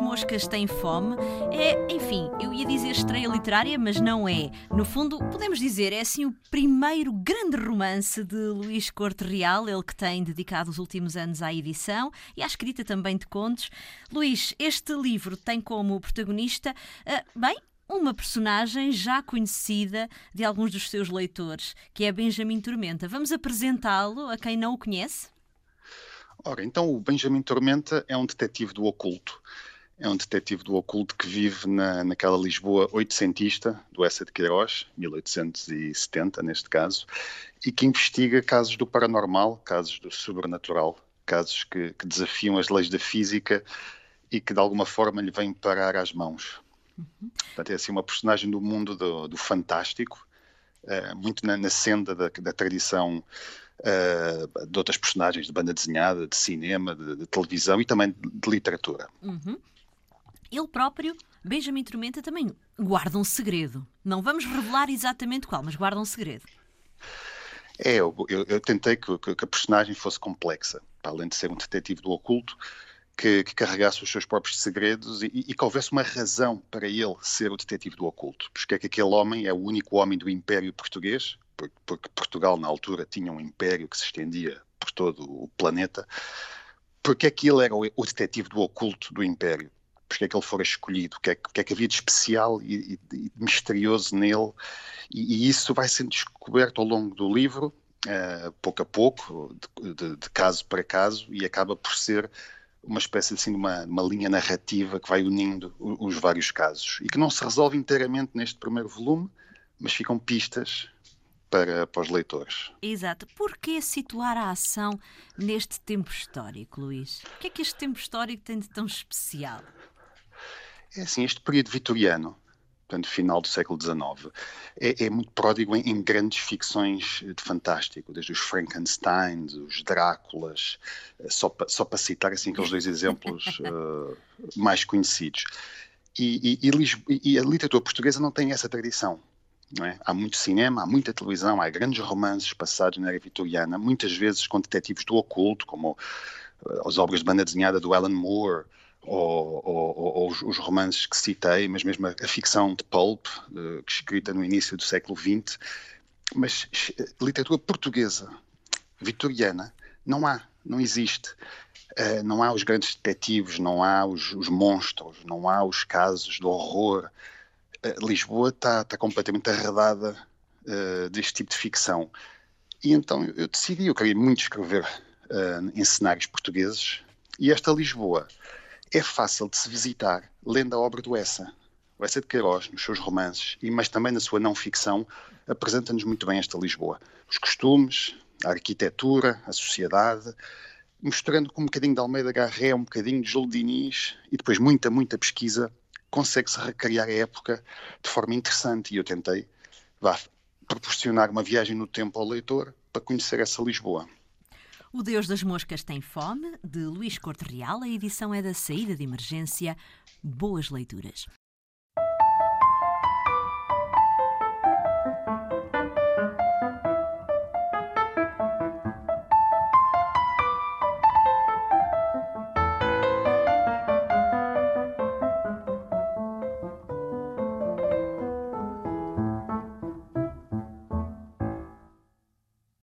Moscas Têm Fome é, enfim, eu ia dizer estreia literária, mas não é. No fundo, podemos dizer, é assim o primeiro grande romance de Luís Corte Real, ele que tem dedicado os últimos anos à edição e à escrita também de contos. Luís, este livro tem como protagonista, uh, bem, uma personagem já conhecida de alguns dos seus leitores, que é Benjamin Tormenta. Vamos apresentá-lo a quem não o conhece? Ora, então o Benjamin Tormenta é um detetive do oculto. É um detetive do oculto que vive na, naquela Lisboa oitocentista do Essa de Queiroz, 1870 neste caso, e que investiga casos do paranormal, casos do sobrenatural, casos que, que desafiam as leis da física e que de alguma forma lhe vêm parar às mãos. Uhum. Portanto, é assim uma personagem do mundo do, do fantástico, uh, muito na, na senda da, da tradição uh, de outras personagens de banda desenhada, de cinema, de, de televisão e também de, de literatura. Uhum. Ele próprio, Benjamin Tormenta, também guarda um segredo. Não vamos revelar exatamente qual, mas guarda um segredo. É, eu, eu, eu tentei que, que, a personagem fosse complexa, para além de ser um detetive do oculto, que, que carregasse os seus próprios segredos e, e, que houvesse uma razão para ele ser o detetive do oculto. Porque é que aquele homem é o único homem do Império Português, porque Portugal na altura tinha um império que se estendia por todo o planeta, porque é que ele era o detetive do oculto do império? Porque é que ele fora escolhido? O que, é, que, é que havia de especial e, e, e misterioso nele? E, e, isso vai sendo descoberto ao longo do livro, uh, pouco a pouco, de, de, de, caso para caso, e acaba por ser uma espécie assim, de uma, uma linha narrativa que vai unindo os, os vários casos e que não se resolve inteiramente neste primeiro volume, mas ficam pistas para, para os leitores. Exato. Porquê situar a ação neste tempo histórico, Luís? O que é que este tempo histórico tem de tão especial? É assim, este período vitoriano, portanto, final do século XIX, é, é muito pródigo em, em, grandes ficções de fantástico, desde os Frankensteins, os Dráculas, eh, só, pa, só para citar assim, aqueles dois exemplos uh, mais conhecidos. E, e, e, e a literatura portuguesa não tem essa tradição. É? Há muito cinema, há muita televisão, há grandes romances passados na era vitoriana, muitas vezes com detetives do oculto, como uh, as obras de banda desenhada do Alan Moore, ou, ou, ou os, os, romances que citei, mas mesmo a, a ficção de pulp, uh, escrita no início do século XX. Mas uh, literatura portuguesa, vitoriana, não há, não existe. Uh, não há os grandes detetives, não há os, os monstros, não há os casos de horror Lisboa está, está completamente arredada uh, deste tipo de ficção. E então eu decidi, eu queria muito escrever uh, em cenários portugueses, e esta Lisboa é fácil de se visitar lendo a obra do Essa. O Essa de Queiroz, nos seus romances, e, mas também na sua não-ficção, apresenta-nos muito bem esta Lisboa. Os costumes, a arquitetura, a sociedade, mostrando com um bocadinho de Almeida Garré, um bocadinho de Júlio Diniz, e depois muita, muita pesquisa consegue-se recriar a época de forma interessante e eu tentei vá, proporcionar uma viagem no tempo ao leitor para conhecer essa Lisboa. O Deus das Moscas tem fome, de Luís Corte Real. A edição é da saída de emergência. Boas leituras.